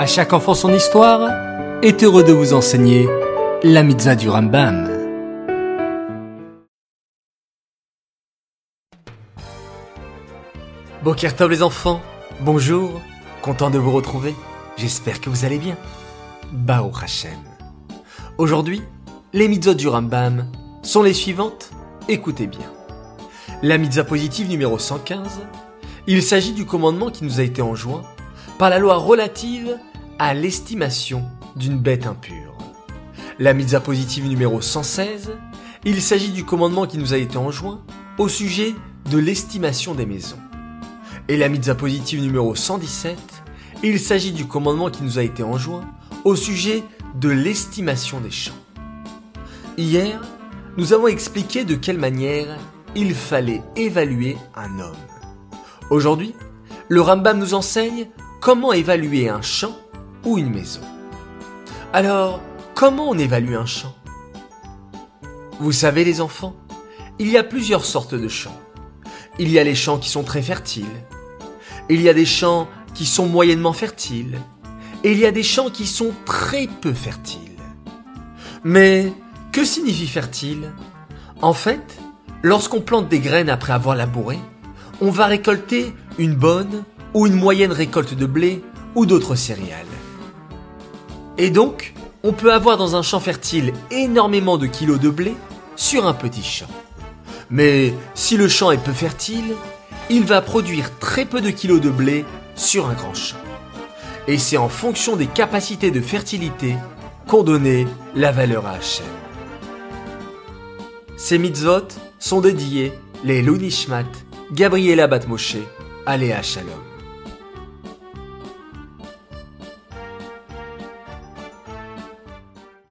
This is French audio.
À chaque enfant son histoire est heureux de vous enseigner la mitzvah du Rambam. Bokertov les enfants, bonjour, content de vous retrouver, j'espère que vous allez bien. Bao Hashem. Aujourd'hui, les mitzvot du Rambam sont les suivantes, écoutez bien. La mitzvah positive numéro 115, il s'agit du commandement qui nous a été enjoint par la loi relative à l'estimation d'une bête impure. La mitzvah positive numéro 116, il s'agit du commandement qui nous a été enjoint au sujet de l'estimation des maisons. Et la mitzvah positive numéro 117, il s'agit du commandement qui nous a été enjoint au sujet de l'estimation des champs. Hier, nous avons expliqué de quelle manière il fallait évaluer un homme. Aujourd'hui, le Rambam nous enseigne comment évaluer un champ ou une maison. Alors, comment on évalue un champ? Vous savez les enfants, il y a plusieurs sortes de champs. Il y a les champs qui sont très fertiles. Il y a des champs qui sont moyennement fertiles. Et il y a des champs qui sont très peu fertiles. Mais que signifie fertile? En fait, lorsqu'on plante des graines après avoir labouré, on va récolter une bonne ou une moyenne récolte de blé ou d'autres céréales. Et donc, on peut avoir dans un champ fertile énormément de kilos de blé sur un petit champ. Mais si le champ est peu fertile, il va produire très peu de kilos de blé sur un grand champ. Et c'est en fonction des capacités de fertilité qu'on donnait la valeur à Hachem. Ces mitzvot sont dédiés les Lunishmat, Gabriela Batmoshe, Aléa Shalom.